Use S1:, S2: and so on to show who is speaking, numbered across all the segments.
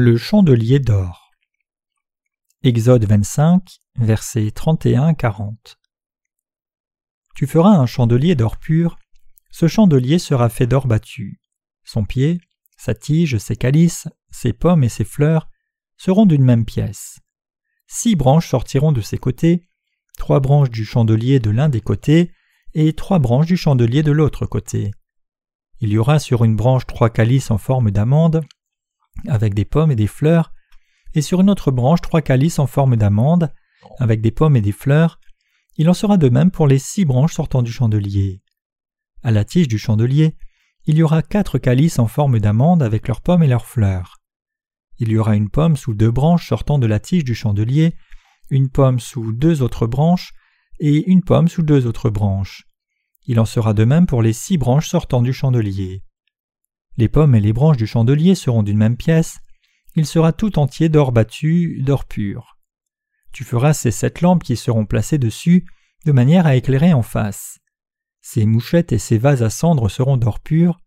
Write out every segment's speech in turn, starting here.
S1: Le chandelier d'or. Exode 25, versets 31-40. Tu feras un chandelier d'or pur. Ce chandelier sera fait d'or battu. Son pied, sa tige, ses calices, ses pommes et ses fleurs seront d'une même pièce. Six branches sortiront de ses côtés, trois branches du chandelier de l'un des côtés et trois branches du chandelier de l'autre côté. Il y aura sur une branche trois calices en forme d'amande, avec des pommes et des fleurs, et sur une autre branche trois calices en forme d'amande, avec des pommes et des fleurs. Il en sera de même pour les six branches sortant du chandelier. À la tige du chandelier, il y aura quatre calices en forme d'amande avec leurs pommes et leurs fleurs. Il y aura une pomme sous deux branches sortant de la tige du chandelier, une pomme sous deux autres branches, et une pomme sous deux autres branches. Il en sera de même pour les six branches sortant du chandelier. Les pommes et les branches du chandelier seront d'une même pièce, il sera tout entier d'or battu, d'or pur. Tu feras ces sept lampes qui seront placées dessus, de manière à éclairer en face. Ces mouchettes et ces vases à cendres seront d'or pur.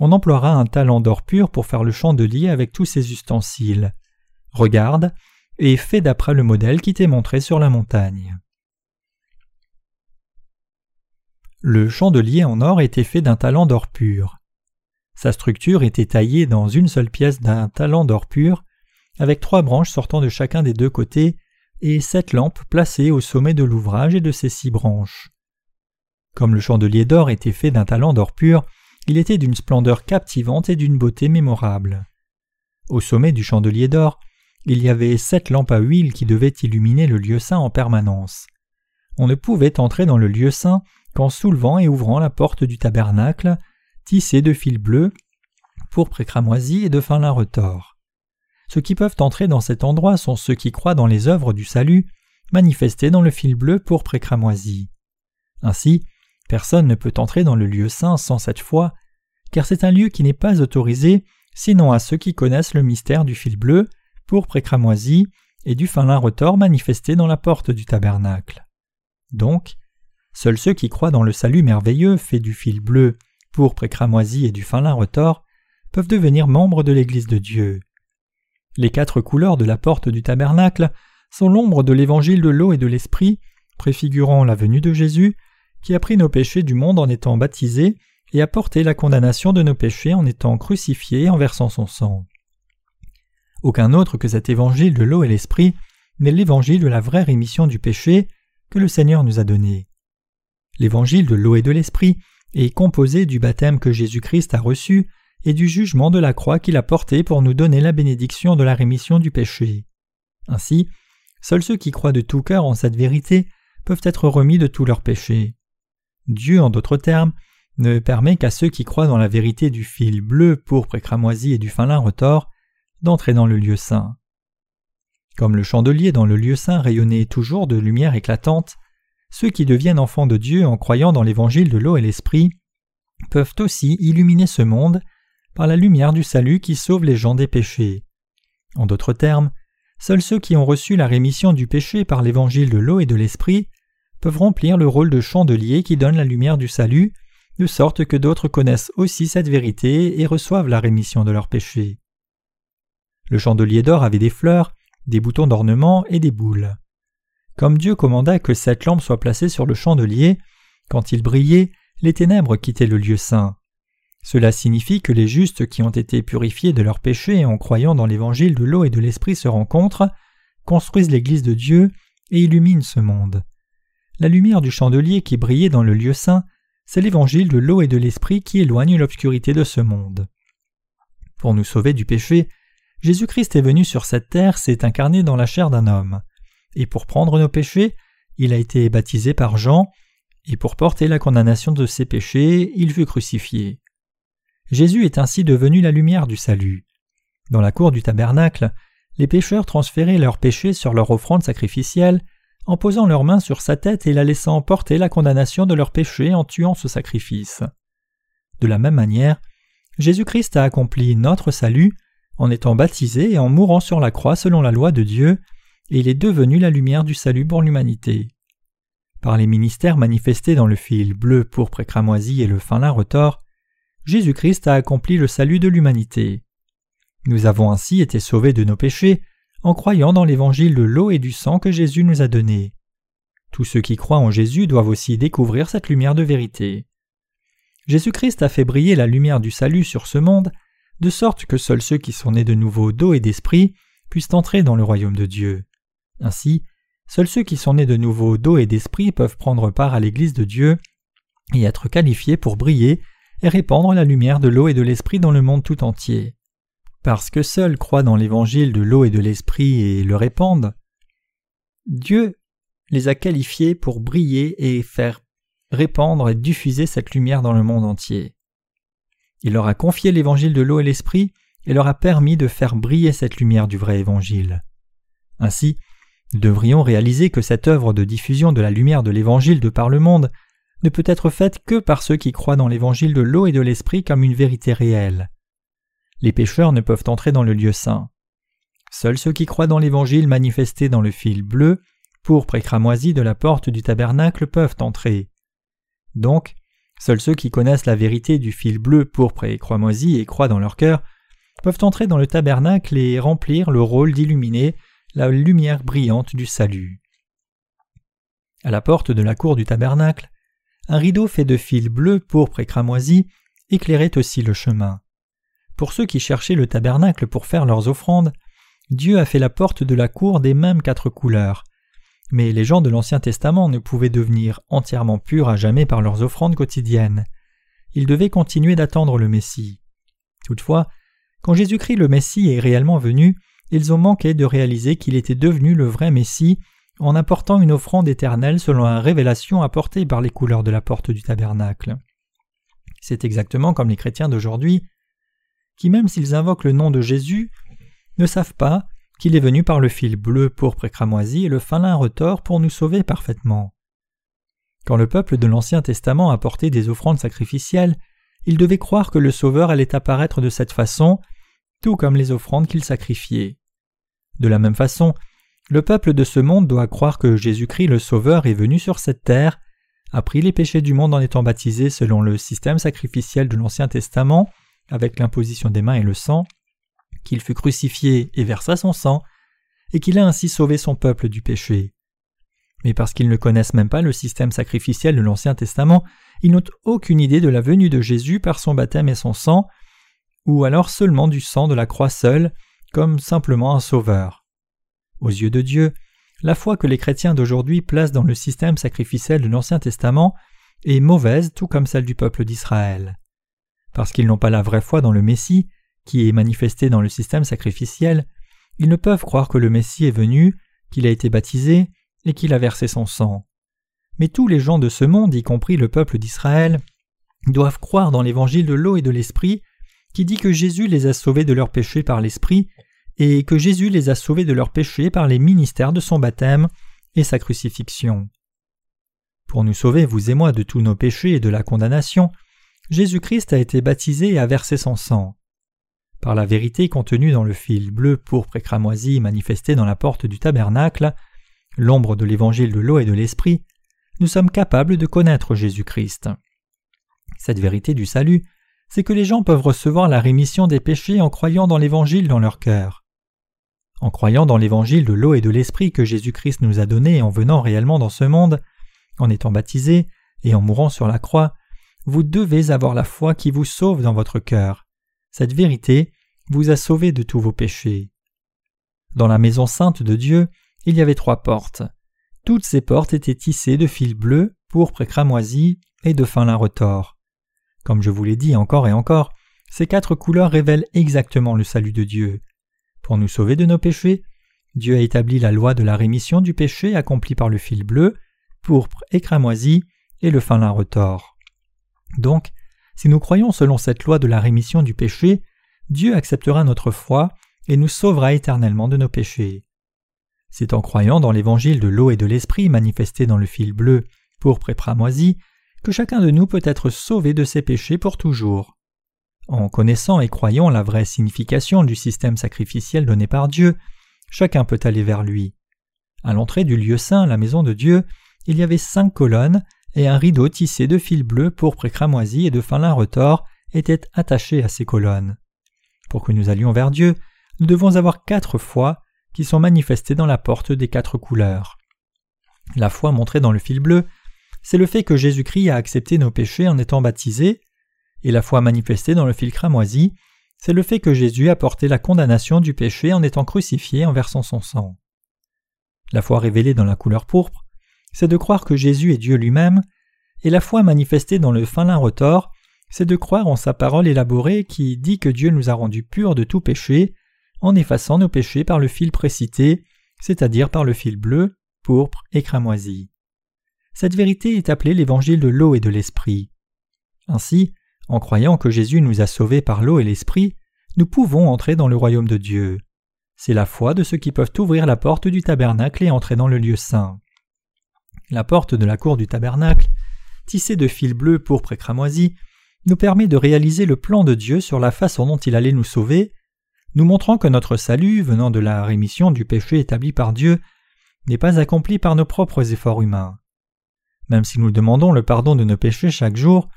S1: On emploiera un talent d'or pur pour faire le chandelier avec tous ses ustensiles. Regarde, et fais d'après le modèle qui t'est montré sur la montagne. Le chandelier en or était fait d'un talent d'or pur. Sa structure était taillée dans une seule pièce d'un talent d'or pur, avec trois branches sortant de chacun des deux côtés et sept lampes placées au sommet de l'ouvrage et de ces six branches. Comme le chandelier d'or était fait d'un talent d'or pur, il était d'une splendeur captivante et d'une beauté mémorable. Au sommet du chandelier d'or, il y avait sept lampes à huile qui devaient illuminer le lieu saint en permanence. On ne pouvait entrer dans le lieu saint qu'en soulevant et ouvrant la porte du tabernacle, tissée de fils bleus, pourpre et cramoisi et de fin lin retors. Ceux qui peuvent entrer dans cet endroit sont ceux qui croient dans les œuvres du salut, manifestées dans le fil bleu pourpre et cramoisi. Ainsi, personne ne peut entrer dans le lieu saint sans cette foi, car c'est un lieu qui n'est pas autorisé sinon à ceux qui connaissent le mystère du fil bleu, pourpre et cramoisi, et du fin lin retors manifesté dans la porte du tabernacle. Donc, Seuls ceux qui croient dans le salut merveilleux fait du fil bleu, et cramoisi et du fin lin retors peuvent devenir membres de l'Église de Dieu. Les quatre couleurs de la porte du tabernacle sont l'ombre de l'évangile de l'eau et de l'esprit, préfigurant la venue de Jésus, qui a pris nos péchés du monde en étant baptisé et a porté la condamnation de nos péchés en étant crucifié et en versant son sang. Aucun autre que cet évangile de l'eau et l'esprit n'est l'évangile de la vraie rémission du péché que le Seigneur nous a donné. L'évangile de l'eau et de l'esprit est composé du baptême que Jésus-Christ a reçu et du jugement de la croix qu'il a porté pour nous donner la bénédiction de la rémission du péché. Ainsi, seuls ceux qui croient de tout cœur en cette vérité peuvent être remis de tous leurs péchés. Dieu, en d'autres termes, ne permet qu'à ceux qui croient dans la vérité du fil bleu, pourpre et cramoisi et du fin lin retors d'entrer dans le lieu saint. Comme le chandelier dans le lieu saint rayonnait toujours de lumière éclatante, ceux qui deviennent enfants de Dieu en croyant dans l'évangile de l'eau et l'esprit peuvent aussi illuminer ce monde par la lumière du salut qui sauve les gens des péchés. En d'autres termes, seuls ceux qui ont reçu la rémission du péché par l'évangile de l'eau et de l'esprit peuvent remplir le rôle de chandelier qui donne la lumière du salut, de sorte que d'autres connaissent aussi cette vérité et reçoivent la rémission de leurs péchés. Le chandelier d'or avait des fleurs, des boutons d'ornement et des boules. Comme Dieu commanda que cette lampe soit placée sur le chandelier, quand il brillait, les ténèbres quittaient le lieu saint. Cela signifie que les justes qui ont été purifiés de leurs péchés en croyant dans l'évangile de l'eau et de l'esprit se rencontrent, construisent l'Église de Dieu et illuminent ce monde. La lumière du chandelier qui brillait dans le lieu saint, c'est l'évangile de l'eau et de l'esprit qui éloigne l'obscurité de ce monde. Pour nous sauver du péché, Jésus-Christ est venu sur cette terre, s'est incarné dans la chair d'un homme et pour prendre nos péchés, il a été baptisé par Jean, et pour porter la condamnation de ses péchés, il fut crucifié. Jésus est ainsi devenu la lumière du salut. Dans la cour du tabernacle, les pécheurs transféraient leurs péchés sur leur offrande sacrificielle en posant leurs mains sur sa tête et la laissant porter la condamnation de leurs péchés en tuant ce sacrifice. De la même manière, Jésus-Christ a accompli notre salut en étant baptisé et en mourant sur la croix selon la loi de Dieu, et il est devenu la lumière du salut pour l'humanité. Par les ministères manifestés dans le fil bleu, pourpre et cramoisi et le fin lin retors, Jésus-Christ a accompli le salut de l'humanité. Nous avons ainsi été sauvés de nos péchés en croyant dans l'évangile de l'eau et du sang que Jésus nous a donné. Tous ceux qui croient en Jésus doivent aussi découvrir cette lumière de vérité. Jésus-Christ a fait briller la lumière du salut sur ce monde, de sorte que seuls ceux qui sont nés de nouveau d'eau et d'esprit puissent entrer dans le royaume de Dieu. Ainsi, seuls ceux qui sont nés de nouveau d'eau et d'esprit peuvent prendre part à l'Église de Dieu et être qualifiés pour briller et répandre la lumière de l'eau et de l'esprit dans le monde tout entier. Parce que seuls croient dans l'évangile de l'eau et de l'esprit et le répandent, Dieu les a qualifiés pour briller et faire répandre et diffuser cette lumière dans le monde entier. Il leur a confié l'évangile de l'eau et l'esprit et leur a permis de faire briller cette lumière du vrai évangile. Ainsi, devrions réaliser que cette œuvre de diffusion de la lumière de l'évangile de par le monde ne peut être faite que par ceux qui croient dans l'évangile de l'eau et de l'esprit comme une vérité réelle. Les pécheurs ne peuvent entrer dans le lieu saint. Seuls ceux qui croient dans l'évangile manifesté dans le fil bleu, pourpre et cramoisi de la porte du tabernacle peuvent entrer. Donc, seuls ceux qui connaissent la vérité du fil bleu, pourpre et cramoisi et croient dans leur cœur peuvent entrer dans le tabernacle et remplir le rôle d'illuminer la lumière brillante du salut. À la porte de la cour du tabernacle, un rideau fait de fil bleu, pourpre et cramoisi éclairait aussi le chemin. Pour ceux qui cherchaient le tabernacle pour faire leurs offrandes, Dieu a fait la porte de la cour des mêmes quatre couleurs. Mais les gens de l'Ancien Testament ne pouvaient devenir entièrement purs à jamais par leurs offrandes quotidiennes. Ils devaient continuer d'attendre le Messie. Toutefois, quand Jésus-Christ le Messie est réellement venu, ils ont manqué de réaliser qu'il était devenu le vrai Messie en apportant une offrande éternelle selon la révélation apportée par les couleurs de la porte du tabernacle. C'est exactement comme les chrétiens d'aujourd'hui, qui même s'ils invoquent le nom de Jésus, ne savent pas qu'il est venu par le fil bleu, pourpre et cramoisi et le fin lin retors pour nous sauver parfaitement. Quand le peuple de l'Ancien Testament apportait des offrandes sacrificielles, il devait croire que le Sauveur allait apparaître de cette façon, tout comme les offrandes qu'il sacrifiait. De la même façon, le peuple de ce monde doit croire que Jésus-Christ le Sauveur est venu sur cette terre, a pris les péchés du monde en étant baptisé selon le système sacrificiel de l'Ancien Testament, avec l'imposition des mains et le sang, qu'il fut crucifié et versa son sang, et qu'il a ainsi sauvé son peuple du péché. Mais parce qu'ils ne connaissent même pas le système sacrificiel de l'Ancien Testament, ils n'ont aucune idée de la venue de Jésus par son baptême et son sang, ou alors seulement du sang de la croix seule, comme simplement un sauveur. Aux yeux de Dieu, la foi que les chrétiens d'aujourd'hui placent dans le système sacrificiel de l'Ancien Testament est mauvaise tout comme celle du peuple d'Israël. Parce qu'ils n'ont pas la vraie foi dans le Messie, qui est manifesté dans le système sacrificiel, ils ne peuvent croire que le Messie est venu, qu'il a été baptisé et qu'il a versé son sang. Mais tous les gens de ce monde, y compris le peuple d'Israël, doivent croire dans l'évangile de l'eau et de l'esprit, qui dit que Jésus les a sauvés de leurs péchés par l'esprit et que Jésus les a sauvés de leurs péchés par les ministères de son baptême et sa crucifixion. Pour nous sauver, vous et moi, de tous nos péchés et de la condamnation, Jésus-Christ a été baptisé et a versé son sang. Par la vérité contenue dans le fil bleu pourpre et cramoisi manifesté dans la porte du tabernacle, l'ombre de l'évangile de l'eau et de l'esprit, nous sommes capables de connaître Jésus-Christ. Cette vérité du salut, c'est que les gens peuvent recevoir la rémission des péchés en croyant dans l'évangile dans leur cœur. En croyant dans l'évangile de l'eau et de l'esprit que Jésus-Christ nous a donné en venant réellement dans ce monde, en étant baptisé et en mourant sur la croix, vous devez avoir la foi qui vous sauve dans votre cœur. Cette vérité vous a sauvé de tous vos péchés. Dans la maison sainte de Dieu, il y avait trois portes. Toutes ces portes étaient tissées de fils bleus, pourpre et cramoisi et de fin lin retors. Comme je vous l'ai dit encore et encore, ces quatre couleurs révèlent exactement le salut de Dieu. Pour nous sauver de nos péchés, Dieu a établi la loi de la rémission du péché accomplie par le fil bleu, pourpre et cramoisi et le fin lin retors. Donc, si nous croyons selon cette loi de la rémission du péché, Dieu acceptera notre foi et nous sauvera éternellement de nos péchés. C'est en croyant dans l'évangile de l'eau et de l'esprit manifesté dans le fil bleu, pourpre et cramoisi, chacun de nous peut être sauvé de ses péchés pour toujours. En connaissant et croyant la vraie signification du système sacrificiel donné par Dieu, chacun peut aller vers lui. À l'entrée du lieu saint, la maison de Dieu, il y avait cinq colonnes, et un rideau tissé de fil bleu, pourpre et cramoisi et de fin lin retors était attaché à ces colonnes. Pour que nous allions vers Dieu, nous devons avoir quatre foi qui sont manifestées dans la porte des quatre couleurs. La foi montrée dans le fil bleu, c'est le fait que Jésus-Christ a accepté nos péchés en étant baptisé, et la foi manifestée dans le fil cramoisi, c'est le fait que Jésus a porté la condamnation du péché en étant crucifié en versant son sang. La foi révélée dans la couleur pourpre, c'est de croire que Jésus est Dieu lui-même, et la foi manifestée dans le fin lin retors, c'est de croire en sa parole élaborée qui dit que Dieu nous a rendus purs de tout péché, en effaçant nos péchés par le fil précité, c'est-à-dire par le fil bleu, pourpre et cramoisi. Cette vérité est appelée l'évangile de l'eau et de l'esprit. Ainsi, en croyant que Jésus nous a sauvés par l'eau et l'esprit, nous pouvons entrer dans le royaume de Dieu. C'est la foi de ceux qui peuvent ouvrir la porte du tabernacle et entrer dans le lieu saint. La porte de la cour du tabernacle, tissée de fils bleus, pourpre et cramoisi, nous permet de réaliser le plan de Dieu sur la façon dont il allait nous sauver, nous montrant que notre salut, venant de la rémission du péché établi par Dieu, n'est pas accompli par nos propres efforts humains. Même si nous demandons le pardon de nos péchés chaque jour,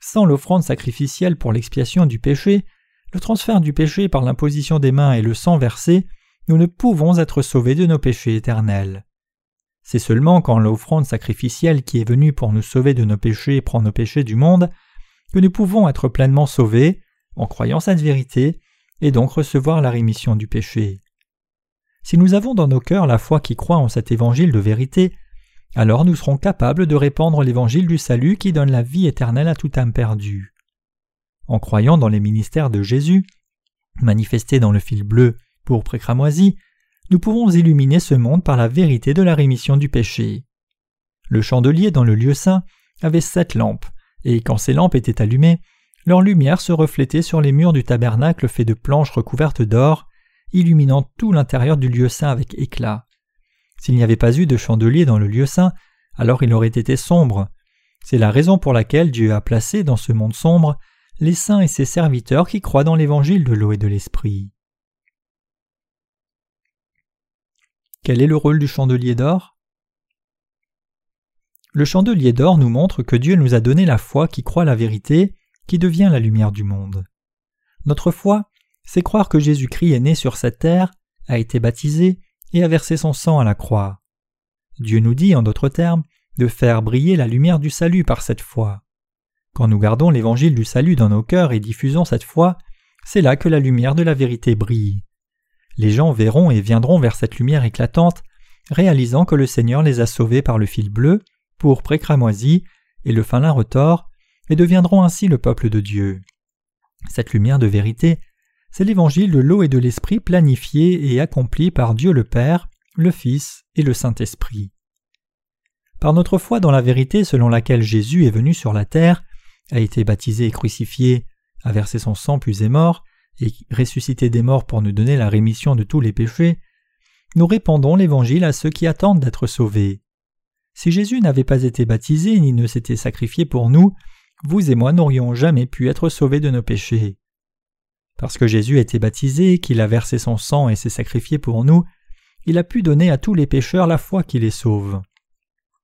S1: sans l'offrande sacrificielle pour l'expiation du péché, le transfert du péché par l'imposition des mains et le sang versé, nous ne pouvons être sauvés de nos péchés éternels. C'est seulement quand l'offrande sacrificielle qui est venue pour nous sauver de nos péchés prend nos péchés du monde que nous pouvons être pleinement sauvés en croyant cette vérité et donc recevoir la rémission du péché. Si nous avons dans nos cœurs la foi qui croit en cet évangile de vérité, alors nous serons capables de répandre l'évangile du salut qui donne la vie éternelle à toute âme perdue. En croyant dans les ministères de Jésus, manifestés dans le fil bleu pour précramoisi, nous pouvons illuminer ce monde par la vérité de la rémission du péché. Le chandelier dans le lieu saint avait sept lampes, et quand ces lampes étaient allumées, leur lumière se reflétait sur les murs du tabernacle fait de planches recouvertes d'or, illuminant tout l'intérieur du lieu saint avec éclat. S'il n'y avait pas eu de chandelier dans le lieu saint, alors il aurait été sombre. C'est la raison pour laquelle Dieu a placé dans ce monde sombre les saints et ses serviteurs qui croient dans l'évangile de l'eau et de l'esprit. Quel est le rôle du chandelier d'or? Le chandelier d'or nous montre que Dieu nous a donné la foi qui croit la vérité, qui devient la lumière du monde. Notre foi, c'est croire que Jésus-Christ est né sur cette terre, a été baptisé, et a versé son sang à la croix. Dieu nous dit, en d'autres termes, de faire briller la lumière du salut par cette foi. Quand nous gardons l'évangile du salut dans nos cœurs et diffusons cette foi, c'est là que la lumière de la vérité brille. Les gens verront et viendront vers cette lumière éclatante, réalisant que le Seigneur les a sauvés par le fil bleu, pour précramoisi et le fin lin retors, et deviendront ainsi le peuple de Dieu. Cette lumière de vérité c'est l'évangile de l'eau et de l'esprit planifié et accompli par Dieu le Père, le Fils et le Saint-Esprit. Par notre foi dans la vérité selon laquelle Jésus est venu sur la terre, a été baptisé et crucifié, a versé son sang puis est mort, et ressuscité des morts pour nous donner la rémission de tous les péchés, nous répandons l'Évangile à ceux qui attendent d'être sauvés. Si Jésus n'avait pas été baptisé ni ne s'était sacrifié pour nous, vous et moi n'aurions jamais pu être sauvés de nos péchés. Parce que Jésus a été baptisé, qu'il a versé son sang et s'est sacrifié pour nous, il a pu donner à tous les pécheurs la foi qui les sauve.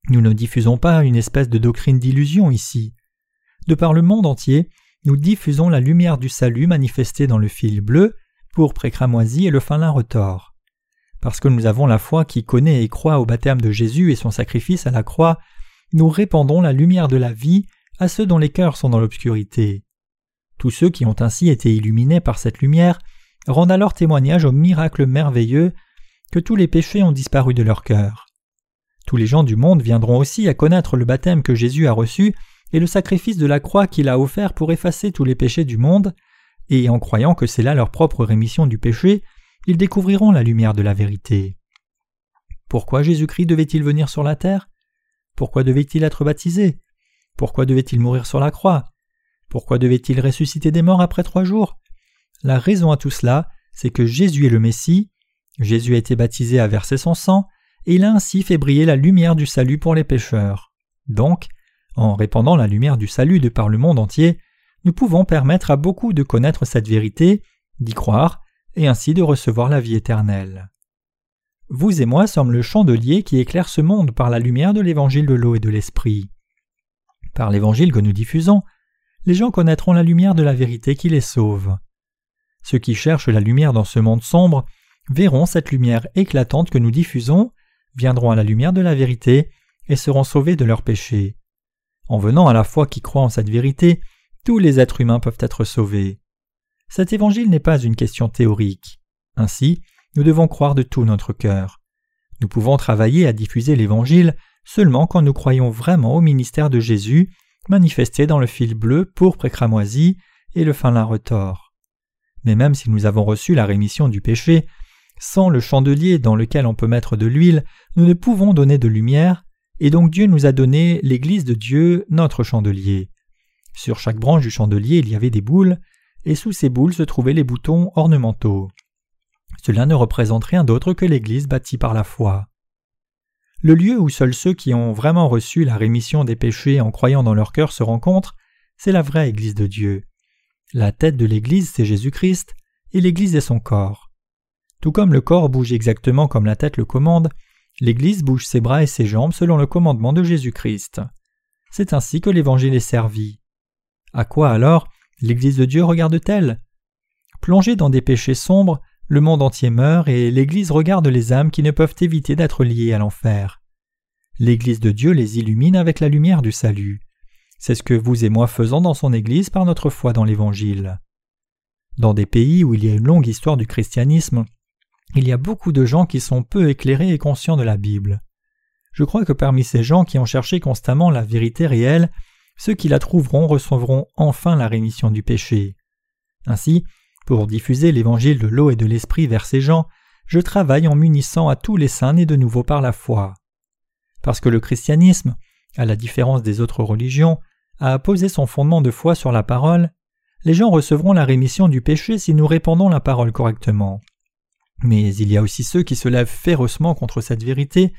S1: Nous ne diffusons pas une espèce de doctrine d'illusion ici. De par le monde entier, nous diffusons la lumière du salut manifestée dans le fil bleu, pour précramoisi et le fin lin retors. Parce que nous avons la foi qui connaît et croit au baptême de Jésus et son sacrifice à la croix, nous répandons la lumière de la vie à ceux dont les cœurs sont dans l'obscurité. Tous ceux qui ont ainsi été illuminés par cette lumière rendent alors témoignage au miracle merveilleux que tous les péchés ont disparu de leur cœur. Tous les gens du monde viendront aussi à connaître le baptême que Jésus a reçu et le sacrifice de la croix qu'il a offert pour effacer tous les péchés du monde, et en croyant que c'est là leur propre rémission du péché, ils découvriront la lumière de la vérité. Pourquoi Jésus-Christ devait-il venir sur la terre? Pourquoi devait-il être baptisé? Pourquoi devait-il mourir sur la croix? Pourquoi devait-il ressusciter des morts après trois jours? La raison à tout cela, c'est que Jésus est le Messie, Jésus a été baptisé à verser son sang, et il a ainsi fait briller la lumière du salut pour les pécheurs. Donc, en répandant la lumière du salut de par le monde entier, nous pouvons permettre à beaucoup de connaître cette vérité, d'y croire, et ainsi de recevoir la vie éternelle. Vous et moi sommes le chandelier qui éclaire ce monde par la lumière de l'évangile de l'eau et de l'esprit. Par l'évangile que nous diffusons, les gens connaîtront la lumière de la vérité qui les sauve. ceux qui cherchent la lumière dans ce monde sombre verront cette lumière éclatante que nous diffusons, viendront à la lumière de la vérité et seront sauvés de leurs péchés. En venant à la foi qui croit en cette vérité, tous les êtres humains peuvent être sauvés. Cet évangile n'est pas une question théorique. Ainsi, nous devons croire de tout notre cœur. Nous pouvons travailler à diffuser l'évangile seulement quand nous croyons vraiment au ministère de Jésus, manifesté dans le fil bleu, pourpre et cramoisi, et le fin lin retors. Mais même si nous avons reçu la rémission du péché, sans le chandelier dans lequel on peut mettre de l'huile, nous ne pouvons donner de lumière, et donc Dieu nous a donné l'Église de Dieu, notre chandelier. Sur chaque branche du chandelier il y avait des boules, et sous ces boules se trouvaient les boutons ornementaux. Cela ne représente rien d'autre que l'Église bâtie par la foi. Le lieu où seuls ceux qui ont vraiment reçu la rémission des péchés en croyant dans leur cœur se rencontrent, c'est la vraie Église de Dieu. La tête de l'Église, c'est Jésus-Christ, et l'Église est son corps. Tout comme le corps bouge exactement comme la tête le commande, l'Église bouge ses bras et ses jambes selon le commandement de Jésus-Christ. C'est ainsi que l'Évangile est servi. À quoi alors l'Église de Dieu regarde-t-elle? Plongée dans des péchés sombres, le monde entier meurt et l'Église regarde les âmes qui ne peuvent éviter d'être liées à l'enfer. L'Église de Dieu les illumine avec la lumière du salut. C'est ce que vous et moi faisons dans son Église par notre foi dans l'Évangile. Dans des pays où il y a une longue histoire du christianisme, il y a beaucoup de gens qui sont peu éclairés et conscients de la Bible. Je crois que parmi ces gens qui ont cherché constamment la vérité réelle, ceux qui la trouveront recevront enfin la rémission du péché. Ainsi, pour diffuser l'évangile de l'eau et de l'esprit vers ces gens, je travaille en m'unissant à tous les saints nés de nouveau par la foi. Parce que le christianisme, à la différence des autres religions, a posé son fondement de foi sur la parole, les gens recevront la rémission du péché si nous répandons la parole correctement. Mais il y a aussi ceux qui se lèvent férocement contre cette vérité,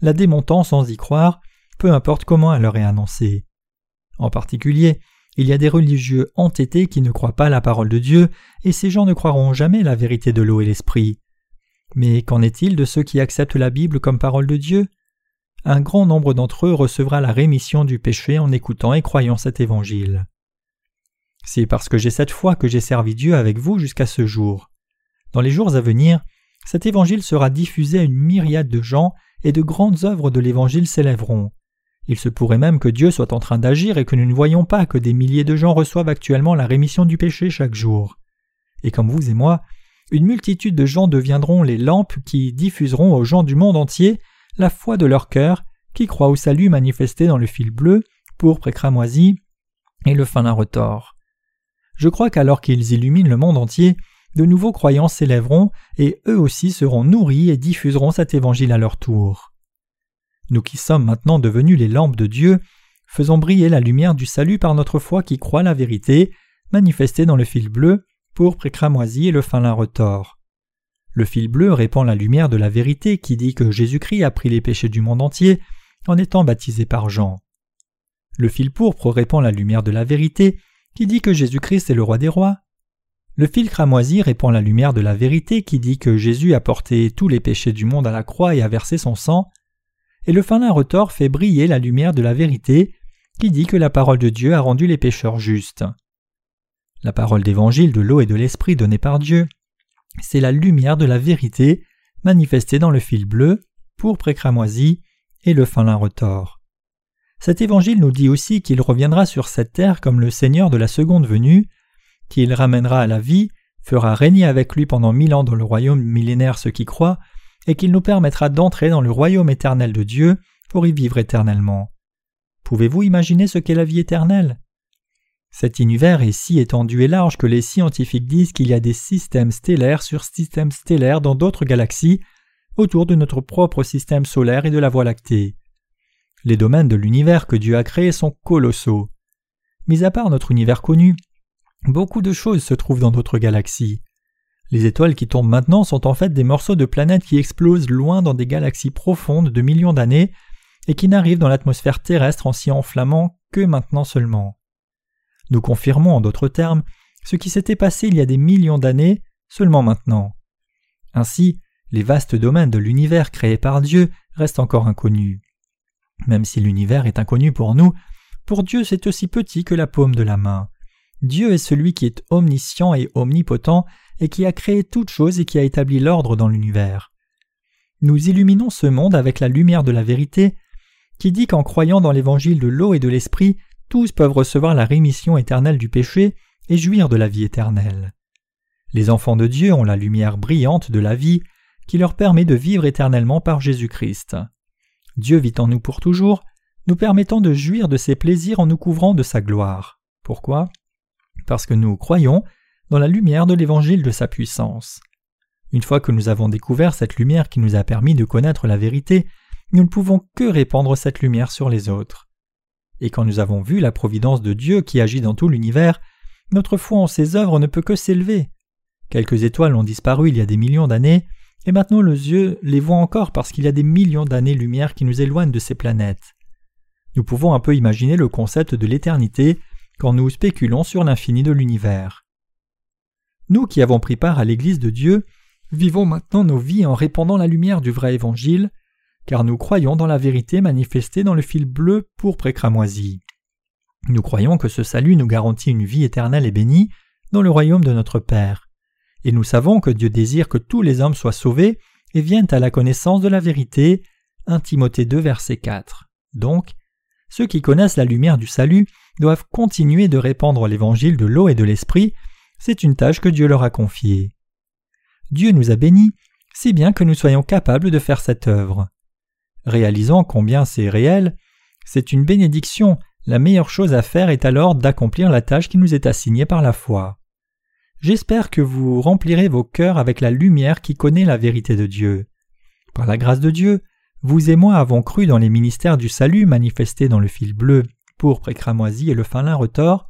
S1: la démontant sans y croire, peu importe comment elle leur est annoncée. En particulier, il y a des religieux entêtés qui ne croient pas la parole de Dieu, et ces gens ne croiront jamais la vérité de l'eau et l'esprit. Mais qu'en est-il de ceux qui acceptent la Bible comme parole de Dieu? Un grand nombre d'entre eux recevra la rémission du péché en écoutant et croyant cet évangile. C'est parce que j'ai cette foi que j'ai servi Dieu avec vous jusqu'à ce jour. Dans les jours à venir, cet évangile sera diffusé à une myriade de gens et de grandes œuvres de l'évangile s'élèveront. Il se pourrait même que Dieu soit en train d'agir et que nous ne voyons pas que des milliers de gens reçoivent actuellement la rémission du péché chaque jour. Et comme vous et moi, une multitude de gens deviendront les lampes qui diffuseront aux gens du monde entier la foi de leur cœur, qui croient au salut manifesté dans le fil bleu, pourpre et cramoisi, et le fin d'un retors. Je crois qu'alors qu'ils illuminent le monde entier, de nouveaux croyants s'élèveront et eux aussi seront nourris et diffuseront cet évangile à leur tour. Nous qui sommes maintenant devenus les lampes de Dieu, faisons briller la lumière du salut par notre foi qui croit la vérité, manifestée dans le fil bleu, pourpre et cramoisi et le fin lin retors. Le fil bleu répand la lumière de la vérité qui dit que Jésus-Christ a pris les péchés du monde entier en étant baptisé par Jean. Le fil pourpre répand la lumière de la vérité qui dit que Jésus-Christ est le roi des rois. Le fil cramoisi répand la lumière de la vérité qui dit que Jésus a porté tous les péchés du monde à la croix et a versé son sang et le fin retors fait briller la lumière de la vérité, qui dit que la parole de Dieu a rendu les pécheurs justes. La parole d'évangile de l'eau et de l'esprit donnée par Dieu, c'est la lumière de la vérité manifestée dans le fil bleu, pourpre et cramoisi, et le fin lin retors. Cet évangile nous dit aussi qu'il reviendra sur cette terre comme le Seigneur de la seconde venue, qu'il ramènera à la vie, fera régner avec lui pendant mille ans dans le royaume millénaire ceux qui croient, et qu'il nous permettra d'entrer dans le royaume éternel de Dieu pour y vivre éternellement. Pouvez-vous imaginer ce qu'est la vie éternelle? Cet univers est si étendu et large que les scientifiques disent qu'il y a des systèmes stellaires sur systèmes stellaires dans d'autres galaxies autour de notre propre système solaire et de la Voie lactée. Les domaines de l'univers que Dieu a créés sont colossaux. Mis à part notre univers connu, beaucoup de choses se trouvent dans d'autres galaxies. Les étoiles qui tombent maintenant sont en fait des morceaux de planètes qui explosent loin dans des galaxies profondes de millions d'années et qui n'arrivent dans l'atmosphère terrestre en s'y enflammant que maintenant seulement. Nous confirmons en d'autres termes ce qui s'était passé il y a des millions d'années seulement maintenant. Ainsi, les vastes domaines de l'univers créé par Dieu restent encore inconnus. Même si l'univers est inconnu pour nous, pour Dieu c'est aussi petit que la paume de la main. Dieu est celui qui est omniscient et omnipotent et qui a créé toutes choses et qui a établi l'ordre dans l'univers. Nous illuminons ce monde avec la lumière de la vérité qui dit qu'en croyant dans l'évangile de l'eau et de l'esprit, tous peuvent recevoir la rémission éternelle du péché et jouir de la vie éternelle. Les enfants de Dieu ont la lumière brillante de la vie qui leur permet de vivre éternellement par Jésus-Christ. Dieu vit en nous pour toujours, nous permettant de jouir de ses plaisirs en nous couvrant de sa gloire. Pourquoi? Parce que nous croyons dans la lumière de l'évangile de sa puissance. Une fois que nous avons découvert cette lumière qui nous a permis de connaître la vérité, nous ne pouvons que répandre cette lumière sur les autres. Et quand nous avons vu la providence de Dieu qui agit dans tout l'univers, notre foi en ses œuvres ne peut que s'élever. Quelques étoiles ont disparu il y a des millions d'années, et maintenant le yeux les voit encore parce qu'il y a des millions d'années-lumière qui nous éloignent de ces planètes. Nous pouvons un peu imaginer le concept de l'éternité quand nous spéculons sur l'infini de l'univers. Nous qui avons pris part à l'Église de Dieu, vivons maintenant nos vies en répandant la lumière du vrai évangile, car nous croyons dans la vérité manifestée dans le fil bleu pourpre et cramoisi. Nous croyons que ce salut nous garantit une vie éternelle et bénie dans le royaume de notre Père. Et nous savons que Dieu désire que tous les hommes soient sauvés et viennent à la connaissance de la vérité. 1 Timothée 2 verset 4. Donc, ceux qui connaissent la lumière du salut doivent continuer de répandre l'évangile de l'eau et de l'esprit, c'est une tâche que Dieu leur a confiée. Dieu nous a bénis, si bien que nous soyons capables de faire cette œuvre. Réalisant combien c'est réel, c'est une bénédiction, la meilleure chose à faire est alors d'accomplir la tâche qui nous est assignée par la foi. J'espère que vous remplirez vos cœurs avec la lumière qui connaît la vérité de Dieu. Par la grâce de Dieu, vous et moi avons cru dans les ministères du salut manifestés dans le fil bleu, pourpre et cramoisi et le fin lin retors,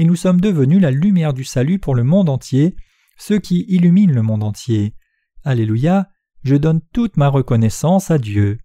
S1: et nous sommes devenus la lumière du salut pour le monde entier, ceux qui illuminent le monde entier. Alléluia, je donne toute ma reconnaissance à Dieu.